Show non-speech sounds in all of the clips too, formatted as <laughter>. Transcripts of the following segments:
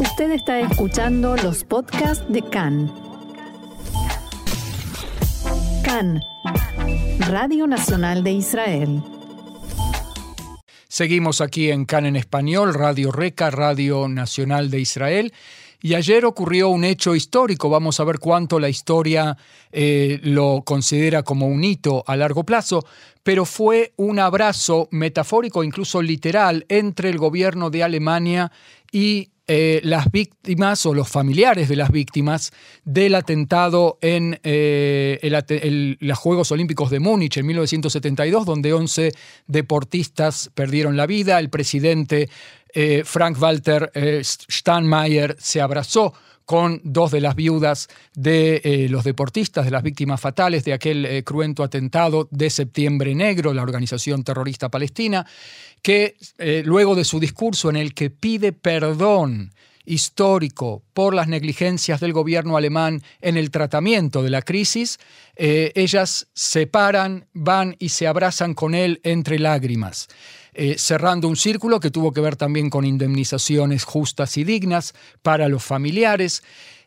Usted está escuchando los podcasts de CAN. CAN, Radio Nacional de Israel. Seguimos aquí en CAN en español, Radio Reca, Radio Nacional de Israel. Y ayer ocurrió un hecho histórico, vamos a ver cuánto la historia eh, lo considera como un hito a largo plazo, pero fue un abrazo metafórico, incluso literal, entre el gobierno de Alemania y eh, las víctimas o los familiares de las víctimas del atentado en eh, los Juegos Olímpicos de Múnich en 1972, donde 11 deportistas perdieron la vida. El presidente eh, Frank Walter Steinmeier se abrazó con dos de las viudas de los deportistas, de las víctimas fatales de aquel cruento atentado de Septiembre Negro, la organización terrorista palestina que eh, luego de su discurso en el que pide perdón histórico por las negligencias del gobierno alemán en el tratamiento de la crisis, eh, ellas se paran, van y se abrazan con él entre lágrimas. Eh, cerrando un círculo que tuvo que ver también con indemnizaciones justas y dignas para los familiares,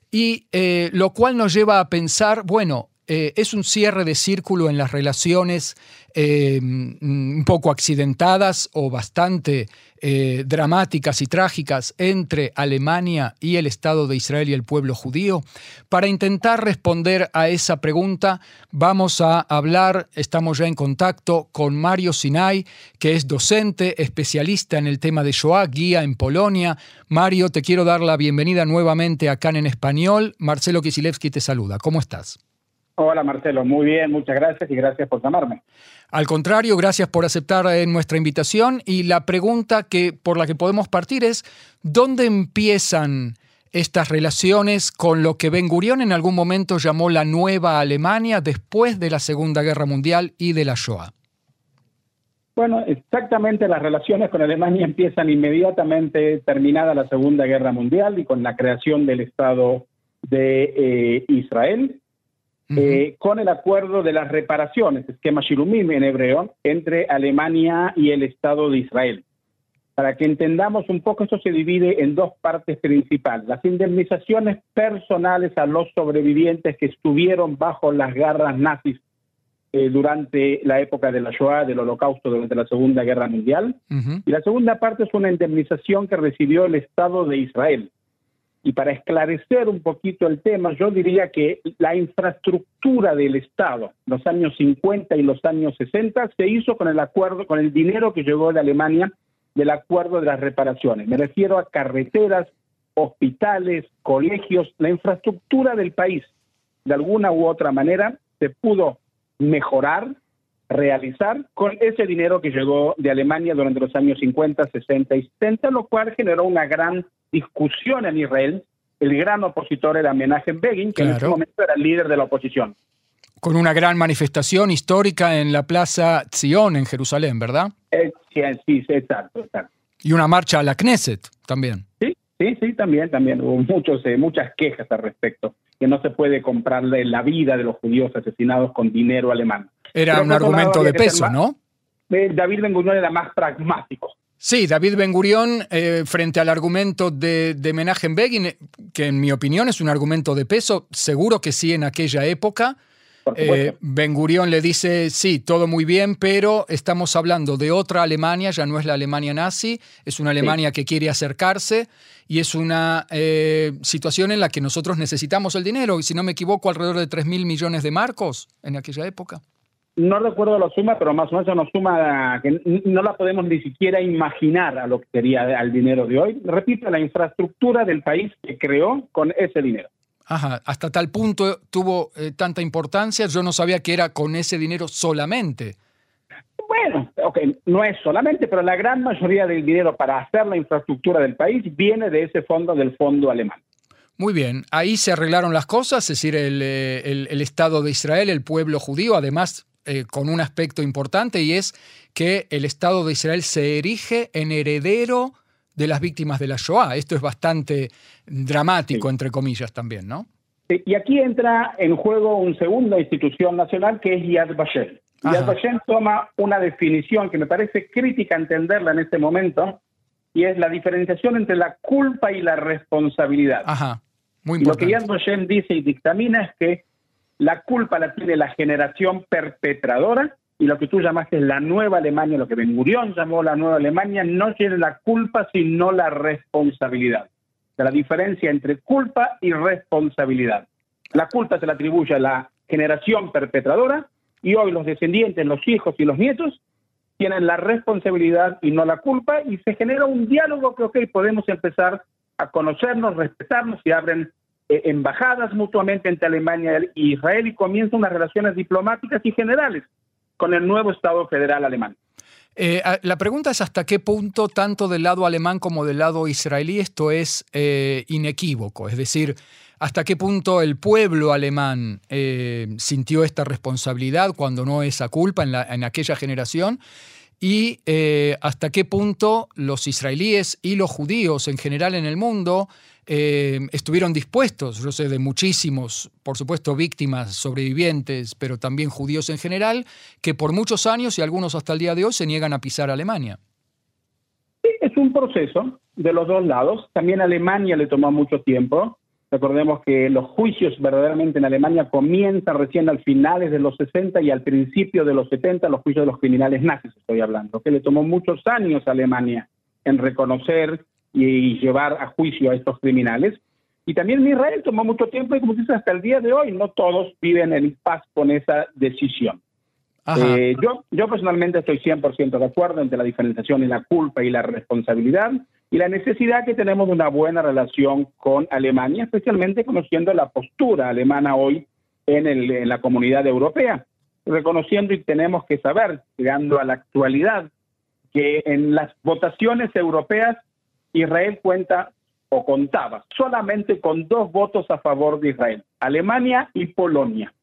y lo cual nos lleva a pensar, bueno, eh, es un cierre de círculo en las relaciones eh, un poco accidentadas o bastante eh, dramáticas y trágicas entre Alemania y el Estado de Israel y el pueblo judío. Para intentar responder a esa pregunta, vamos a hablar, estamos ya en contacto con Mario Sinai, que es docente, especialista en el tema de Shoah, guía en Polonia. Mario, te quiero dar la bienvenida nuevamente acá en español. Marcelo Kisilevsky te saluda. ¿Cómo estás? Hola Marcelo, muy bien, muchas gracias y gracias por llamarme. Al contrario, gracias por aceptar eh, nuestra invitación y la pregunta que por la que podemos partir es ¿dónde empiezan estas relaciones con lo que Ben Gurión en algún momento llamó la nueva Alemania después de la Segunda Guerra Mundial y de la Shoah? Bueno, exactamente las relaciones con Alemania empiezan inmediatamente terminada la Segunda Guerra Mundial y con la creación del Estado de eh, Israel eh, con el acuerdo de las reparaciones, esquema Shirumim en hebreo, entre Alemania y el Estado de Israel. Para que entendamos un poco, esto se divide en dos partes principales. Las indemnizaciones personales a los sobrevivientes que estuvieron bajo las garras nazis eh, durante la época de la Shoah, del Holocausto, durante la Segunda Guerra Mundial. Y la segunda parte es una indemnización que recibió el Estado de Israel y para esclarecer un poquito el tema, yo diría que la infraestructura del Estado, los años 50 y los años 60, se hizo con el acuerdo, con el dinero que llegó de Alemania del acuerdo de las reparaciones. Me refiero a carreteras, hospitales, colegios, la infraestructura del país. De alguna u otra manera se pudo mejorar, realizar con ese dinero que llegó de Alemania durante los años 50, 60 y 70, lo cual generó una gran discusión en Israel, el gran opositor era Menachem Begin, que en ese momento era el líder de la oposición. Con una gran manifestación histórica en la Plaza Zion en Jerusalén, ¿verdad? Eh, sí, sí, exacto, exacto. Y una marcha a la Knesset también. Sí, sí, sí, también, también. Hubo muchos, eh, muchas quejas al respecto, que no se puede comprarle la vida de los judíos asesinados con dinero alemán. Era un argumento de peso, ¿no? Eh, David Ben Gurion era más pragmático. Sí, David Ben Gurión, eh, frente al argumento de, de Menachem Begin, eh, que en mi opinión es un argumento de peso, seguro que sí en aquella época. Eh, ben Gurión le dice, sí, todo muy bien, pero estamos hablando de otra Alemania, ya no es la Alemania nazi, es una Alemania que quiere acercarse y es una situación en la que nosotros necesitamos el dinero, si no me equivoco, alrededor de 3 mil millones de marcos en aquella época no recuerdo la suma, pero más o menos una suma que no la podemos ni siquiera imaginar a lo que sería al dinero de hoy. Repito, la infraestructura del país que creó con ese dinero. Ajá, hasta tal punto tuvo eh, tanta importancia, yo no sabía que era con ese dinero solamente. Bueno, ok, no es solamente, pero la gran mayoría del dinero para hacer la infraestructura del país viene de ese fondo, del fondo alemán. Muy bien, ahí se arreglaron las cosas, es decir, el, eh, el Estado de Israel, el pueblo judío, además eh, con un aspecto importante y es que el Estado de Israel se erige en heredero de las víctimas de la Shoah. Esto es bastante dramático, entre comillas, también, ¿no? y aquí entra en juego una segunda institución nacional que es Yad Vashem. Yad Vashem toma una definición que me parece crítica entenderla en este momento, y es la diferenciación entre la culpa y la responsabilidad. Ajá, muy Lo que importante. Yad Vashem dice y dictamina es que la culpa la tiene la generación perpetradora y lo que tú llamaste la nueva Alemania, lo que Ben Gurión llamó la nueva Alemania, no tiene la culpa sino la responsabilidad. La diferencia entre culpa y responsabilidad. La culpa se la atribuye a la generación perpetradora y hoy los descendientes, los hijos y los nietos tienen la responsabilidad y no la culpa y se genera un diálogo que, ok, podemos empezar a conocernos, respetarnos y abren embajadas mutuamente entre Alemania e Israel y comienzan unas relaciones diplomáticas y generales con el nuevo Estado federal alemán. Eh, la pregunta es hasta qué punto, tanto del lado alemán como del lado israelí, esto es eh, inequívoco. Es decir, hasta qué punto el pueblo alemán eh, sintió esta responsabilidad cuando no esa culpa en, la- en aquella generación y eh, hasta qué punto los israelíes y los judíos en general en el mundo eh, estuvieron dispuestos, yo sé de muchísimos, por supuesto, víctimas, sobrevivientes, pero también judíos en general, que por muchos años y algunos hasta el día de hoy se niegan a pisar Alemania. Sí, es un proceso de los dos lados. También a Alemania le tomó mucho tiempo. Recordemos que los juicios verdaderamente en Alemania comienzan recién al finales de los 60 y al principio de los 70, los juicios de los criminales nazis, estoy hablando, que le tomó muchos años a Alemania en reconocer y llevar a juicio a estos criminales. Y también en Israel tomó mucho tiempo y como se dice hasta el día de hoy, no todos viven en paz con esa decisión. Eh, yo, yo personalmente estoy 100% de acuerdo entre la diferenciación y la culpa y la responsabilidad y la necesidad que tenemos de una buena relación con Alemania, especialmente conociendo la postura alemana hoy en, el- en la comunidad europea, reconociendo y tenemos que saber, llegando a la actualidad, que en las votaciones europeas Israel cuenta o contaba solamente con dos votos a favor de Israel, Alemania y Polonia.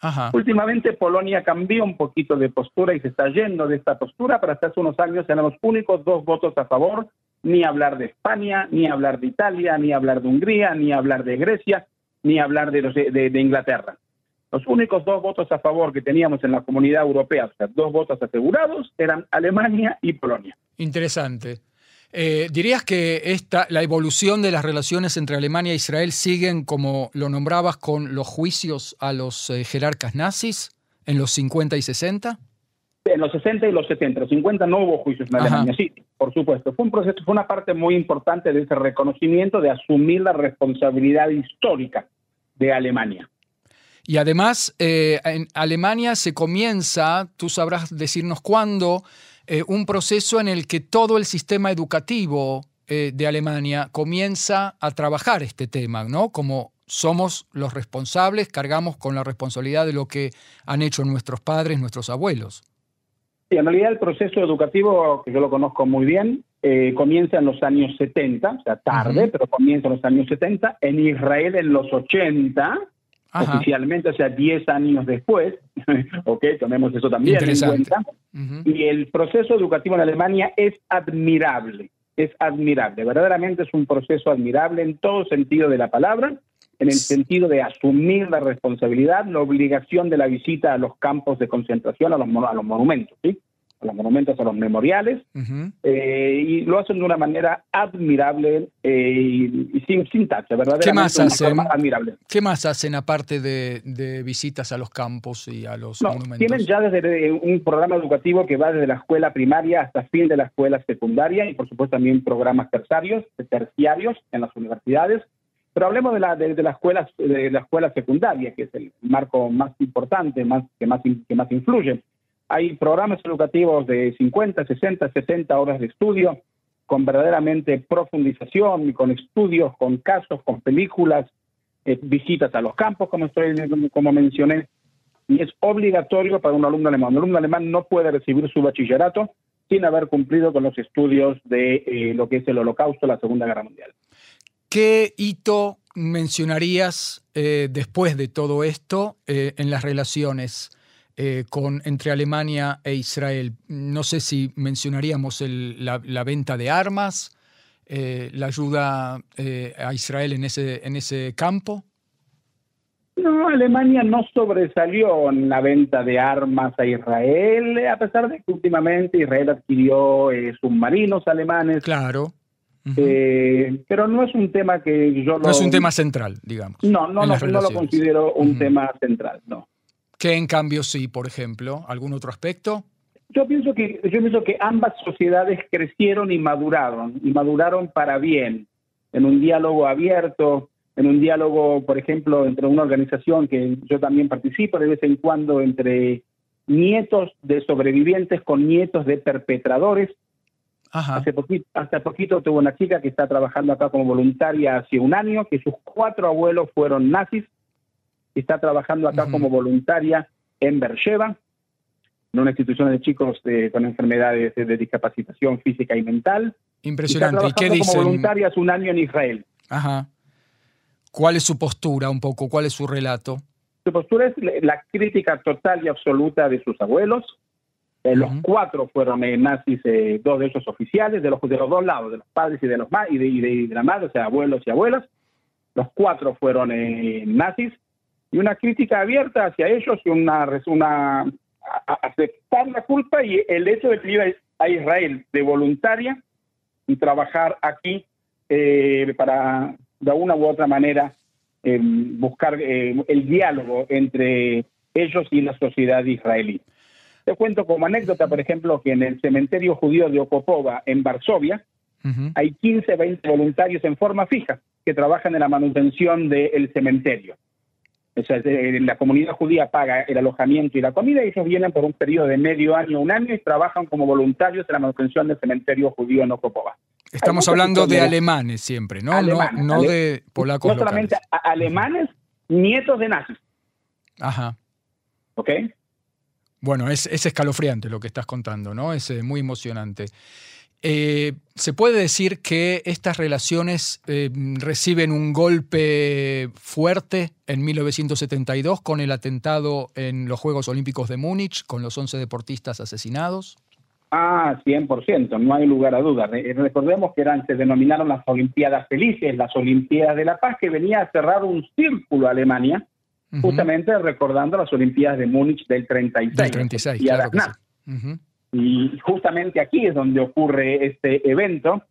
Ajá. Últimamente Polonia cambió un poquito de postura y se está yendo de esta postura, pero hasta hace unos años eran los únicos dos votos a favor, ni hablar de España, ni hablar de Italia, ni hablar de Hungría, ni hablar de Grecia, ni hablar de, los- de- de Inglaterra. Los únicos dos votos a favor que teníamos en la comunidad europea, o sea, dos votos asegurados, eran Alemania y Polonia. Interesante. Eh, ¿Dirías que esta, la evolución de las relaciones entre Alemania e Israel siguen, como lo nombrabas, con los juicios a los eh, jerarcas nazis en los 50 y 60? En los 60 y los 70, los 50 no hubo juicios en Ajá. Alemania, sí, por supuesto. Fue un proceso, fue una parte muy importante de ese reconocimiento de asumir la responsabilidad histórica de Alemania. Y además, eh, en Alemania se comienza, tú sabrás decirnos cuándo, eh, un proceso en el que todo el sistema educativo eh, de Alemania comienza a trabajar este tema, ¿no? Como somos los responsables, cargamos con la responsabilidad de lo que han hecho nuestros padres, nuestros abuelos. Sí, en realidad el proceso educativo, que yo lo conozco muy bien, eh, comienza en los años 70, o sea, tarde, pero comienza en los años 70. En Israel en los 80, Ajá. oficialmente, o sea, 10 años después. <laughs> ok, tomemos eso también en cuenta. Y el proceso educativo en Alemania es admirable, es admirable, verdaderamente es un proceso admirable en todo sentido de la palabra, en el sentido de asumir la responsabilidad, la obligación de la visita a los campos de concentración, a los, a los monumentos, ¿sí? A los monumentos, a los memoriales, Ujú. eh, y lo hacen de una manera admirable eh, y, sin, sin tacha, verdaderamente ¿Qué más hacen? admirable. ¿Qué más hacen aparte de, de visitas a los campos y a los No, monumentos? tienen ya desde eh, un programa educativo que va desde la escuela primaria hasta fin de la escuela secundaria y por supuesto también programas terciarios, terciarios en las universidades. Pero hablemos de la de, de la escuela de la escuela secundaria, que es el marco más importante, más que más que más influye. Hay programas educativos de 50, 60, 70 horas de estudio con verdaderamente profundización, con estudios, con casos, con películas, eh, visitas a los campos, como estoy mencioné, y es obligatorio para un alumno alemán. Un alumno alemán no puede recibir su bachillerato sin haber cumplido con los estudios de eh, lo que es el holocausto, la Segunda Guerra Mundial. ¿Qué hito mencionarías eh, después de todo esto en las relaciones eh, con, entre Alemania e Israel? No sé si mencionaríamos el- la, la venta de armas, eh, la ayuda eh, a Israel en ese, en ese campo. No, Alemania no sobresalió en la venta de armas a Israel, a pesar de que últimamente Israel adquirió submarinos alemanes Claro. Eh, pero no es un tema que yo No es un tema central, digamos. No, no, no, lo considero un tema central, no. ¿Qué en cambio sí, por ejemplo? ¿Algún otro aspecto? Yo pienso que yo pienso que ambas sociedades crecieron y maduraron y maduraron para bien en un diálogo abierto, en un diálogo, por ejemplo, entre una organización que yo también participo de vez en cuando entre nietos de sobrevivientes con nietos de perpetradores. Hace poquito, hasta poquito tuvo una chica que está trabajando acá como voluntaria hace un año, que sus cuatro abuelos fueron nazis, y está trabajando acá como voluntaria en Beersheba, en una institución de chicos con enfermedades de, discapacitación física y mental. Impresionante. ¿Y, qué dicen? Como voluntaria hace un año en Israel. Ajá. ¿Cuál es su postura un poco? ¿Cuál es su relato? Su postura es la crítica total y absoluta de sus abuelos. Eh, los cuatro fueron eh, nazis, eh, dos de esos oficiales, de los, de los dos lados, de los padres y de los y de, y de, la madre, o sea, abuelos y abuelas. Los cuatro fueron nazis y una crítica abierta hacia ellos y una, una aceptar la culpa y el hecho de ir a Israel de voluntaria y trabajar aquí para de una u otra manera eh, buscar eh, el diálogo entre ellos y la sociedad israelí. Te cuento como anécdota, por ejemplo, que en el cementerio judío de Okopova, en Varsovia, hay 15, 20 voluntarios en forma fija que trabajan en la manutención del cementerio. O sea, la comunidad judía paga el alojamiento y la comida y ellos vienen por un periodo de medio año, un año y trabajan como voluntarios en la manutención del cementerio judío en Okopova. Estamos hablando de alemanes siempre, ¿no? no, de polacos. No solamente alemanes, nietos de nazis. Ajá. ¿Ok? Bueno, es, escalofriante lo que estás contando, ¿no? Es eh, muy emocionante. Eh, ¿Se puede decir que estas relaciones eh, reciben un golpe fuerte en 1972 con el atentado en los Juegos Olímpicos de Múnich, con los 11 deportistas asesinados? Ah, 100%, no hay lugar a dudas. Recordemos que eran, se denominaron las Olimpiadas Felices, las Olimpiadas de la Paz, que venía a cerrar un círculo a Alemania, justamente recordando las Olimpiadas de Múnich del 36. Del 36, claro Y justamente aquí es donde ocurre este evento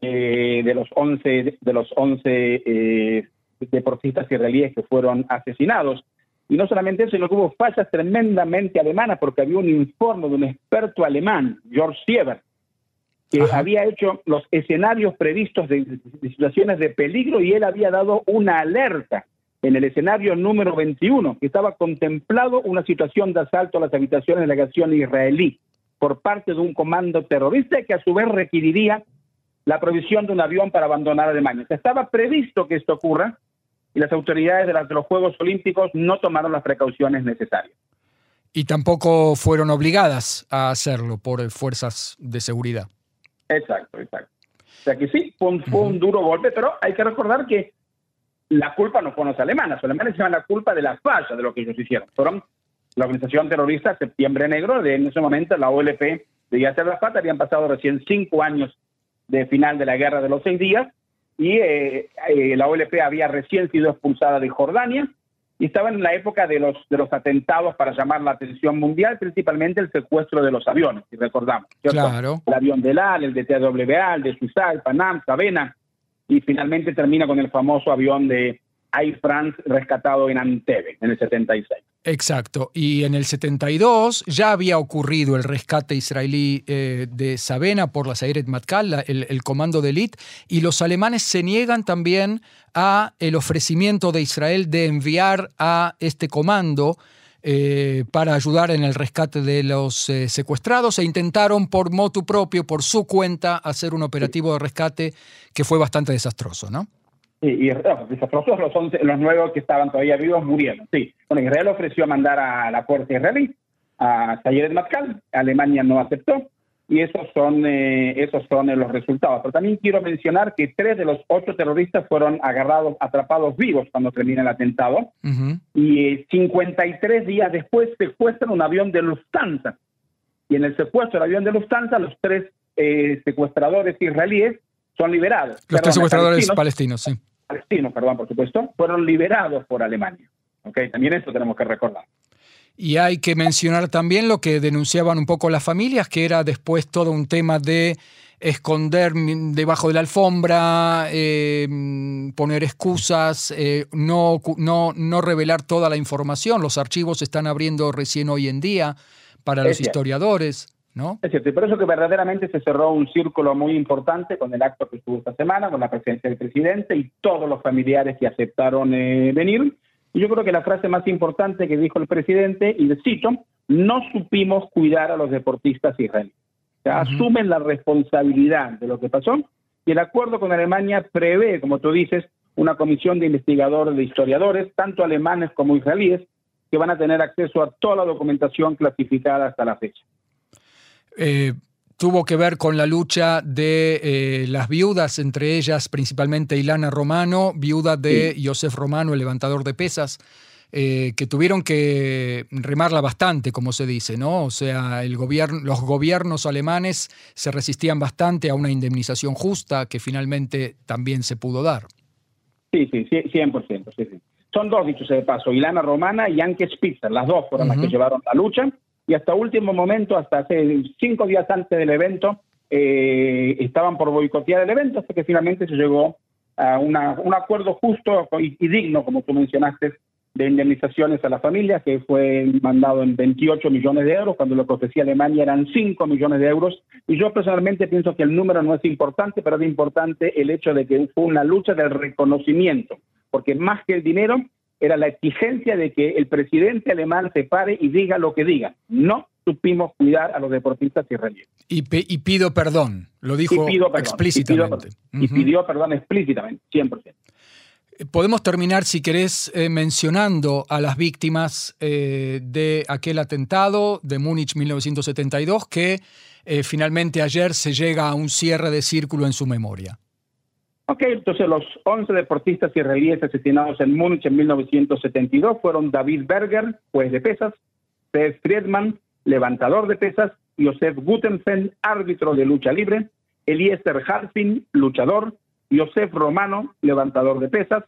eh, de los 11, de los 11 eh, deportistas israelíes que fueron asesinados. Y no solamente eso, sino que hubo fallas tremendamente alemanas, porque había un informe de un experto alemán, George Sieber, que había hecho los escenarios previstos de, situaciones de peligro y él había dado una alerta en el escenario número 21, que estaba contemplado una situación de asalto a las habitaciones de la delegación israelí por parte de un comando terrorista que a su vez requeriría la provisión de un avión para abandonar Alemania. estaba previsto que esto ocurra, y las autoridades de, los Juegos Olímpicos no tomaron las precauciones necesarias. Y tampoco fueron obligadas a hacerlo por fuerzas de seguridad. Exacto, exacto. O sea que sí, fue un, duro golpe, pero hay que recordar que la culpa no fue los alemanes. Los alemanes llevan la culpa de la falla de lo que ellos hicieron. Fueron la organización terrorista Septiembre Negro, de en ese momento la OLP de Yasser Arafat, habían pasado recién cinco años de final de la guerra de los seis días, y eh, eh, la OLP había recién sido expulsada de Jordania y estaba en la época de los, de los atentados para llamar la atención mundial, principalmente el secuestro de los aviones, si recordamos. Claro. El avión del AL, el de TWA, el de Suiza, el Panam, Sabena, y finalmente termina con el famoso avión de Air France rescatado en Antebe en el 76. Exacto. Y en el 72 ya había ocurrido el rescate israelí eh, de Sabena por la Sayeret Matkal, el, comando de élite, y los alemanes se niegan también a el ofrecimiento de Israel de enviar a este comando eh, para ayudar en el rescate de los eh, secuestrados e intentaron por motu propio, por su cuenta, hacer un operativo de rescate que fue bastante desastroso, ¿no? Y desastrosos los, los nuevos que estaban todavía vivos murieron. Sí, bueno, Israel ofreció mandar a la fuerza israelí, a Sayeret Matkal, Alemania no aceptó, y esos son, eh, esos son los resultados. Pero también quiero mencionar que tres de los ocho terroristas fueron agarrados, atrapados vivos cuando termina el atentado, y 53 días después secuestran un avión de Lufthansa. Y en el secuestro del avión de Lufthansa, los tres eh, secuestradores israelíes son liberados. Los tres secuestradores palestinos, sí palestinos, perdón, por supuesto, fueron liberados por Alemania. ¿okay? También eso tenemos que recordar. Y hay que mencionar también lo que denunciaban un poco las familias, que era después todo un tema de esconder debajo de la alfombra, eh, poner excusas, eh, no, no, no revelar toda la información. Los archivos se están abriendo recién hoy en día para los historiadores. ¿No? Es cierto, y por eso que verdaderamente se cerró un círculo muy importante con el acto que estuvo esta semana, con la presencia del presidente y todos los familiares que aceptaron eh, venir. Y yo creo que la frase más importante que dijo el presidente, y cito, no supimos cuidar a los deportistas israelíes asumen la responsabilidad de lo que pasó y el acuerdo con Alemania prevé, como tú dices, una comisión de investigadores, de historiadores, tanto alemanes como israelíes, que van a tener acceso a toda la documentación clasificada hasta la fecha. Eh, tuvo que ver con la lucha de eh, las viudas, entre ellas principalmente Ilana Romano, viuda de Josef Romano, el levantador de pesas. Eh, que tuvieron que remarla bastante, como se dice, ¿no? O sea, el gobierno, los gobiernos alemanes se resistían bastante a una indemnización justa que finalmente también se pudo dar. Sí, sí, 100%. Sí, sí. Son dos dichos de paso, Ilana Romana y Anke Spitzer, las dos fueron las que llevaron la lucha y hasta último momento, hasta hace cinco días antes del evento, eh, estaban por boicotear el evento hasta que finalmente se llegó a un acuerdo justo y digno, como tú mencionaste, de indemnizaciones a la familia, que fue mandado en 28 millones de euros, cuando lo que Alemania eran 5 millones de euros. Y yo personalmente pienso que el número no es importante, pero es importante el hecho de que fue una lucha del reconocimiento, porque más que el dinero era la exigencia de que el presidente alemán se pare y diga lo que diga. No supimos cuidar a los deportistas israelíes. Y, y pido perdón, lo dijo explícitamente. Y pidió, perdón explícitamente, 100%. Podemos terminar, si querés, eh, mencionando a las víctimas eh, de aquel atentado de Múnich 1972, que eh, finalmente ayer se llega a un cierre de círculo en su memoria. Ok, entonces los 11 deportistas israelíes asesinados en Múnich en 1972 fueron David Berger, juez de pesas, Seth Friedman, levantador de pesas, Josef Gutenfen, árbitro de lucha libre, Eliezer Harfin, luchador, Yosef Romano, levantador de pesas,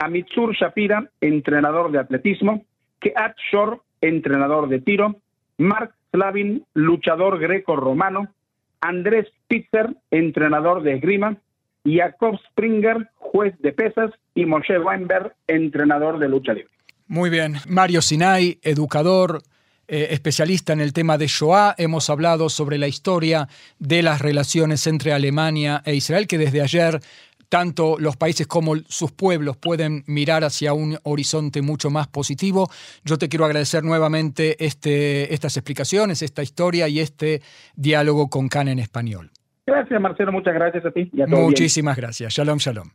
Amitsur Shapira, entrenador de atletismo, Keat Shor, entrenador de tiro, Mark Slavin, luchador greco-romano, Andrés Pitzer, entrenador de esgrima, Jakob Springer, juez de pesas, y Moshe Weinberg, entrenador de lucha libre. Muy bien. Mario Sinai, educador, eh, especialista en el tema de Shoah. Hemos hablado sobre la historia de las relaciones entre Alemania e Israel, que desde ayer tanto los países como sus pueblos pueden mirar hacia un horizonte mucho más positivo. Yo te quiero agradecer nuevamente este, estas explicaciones, esta historia y este diálogo con CAN en español. Gracias, Marcelo. Muchas gracias a ti. Muchísimas gracias. Shalom, shalom.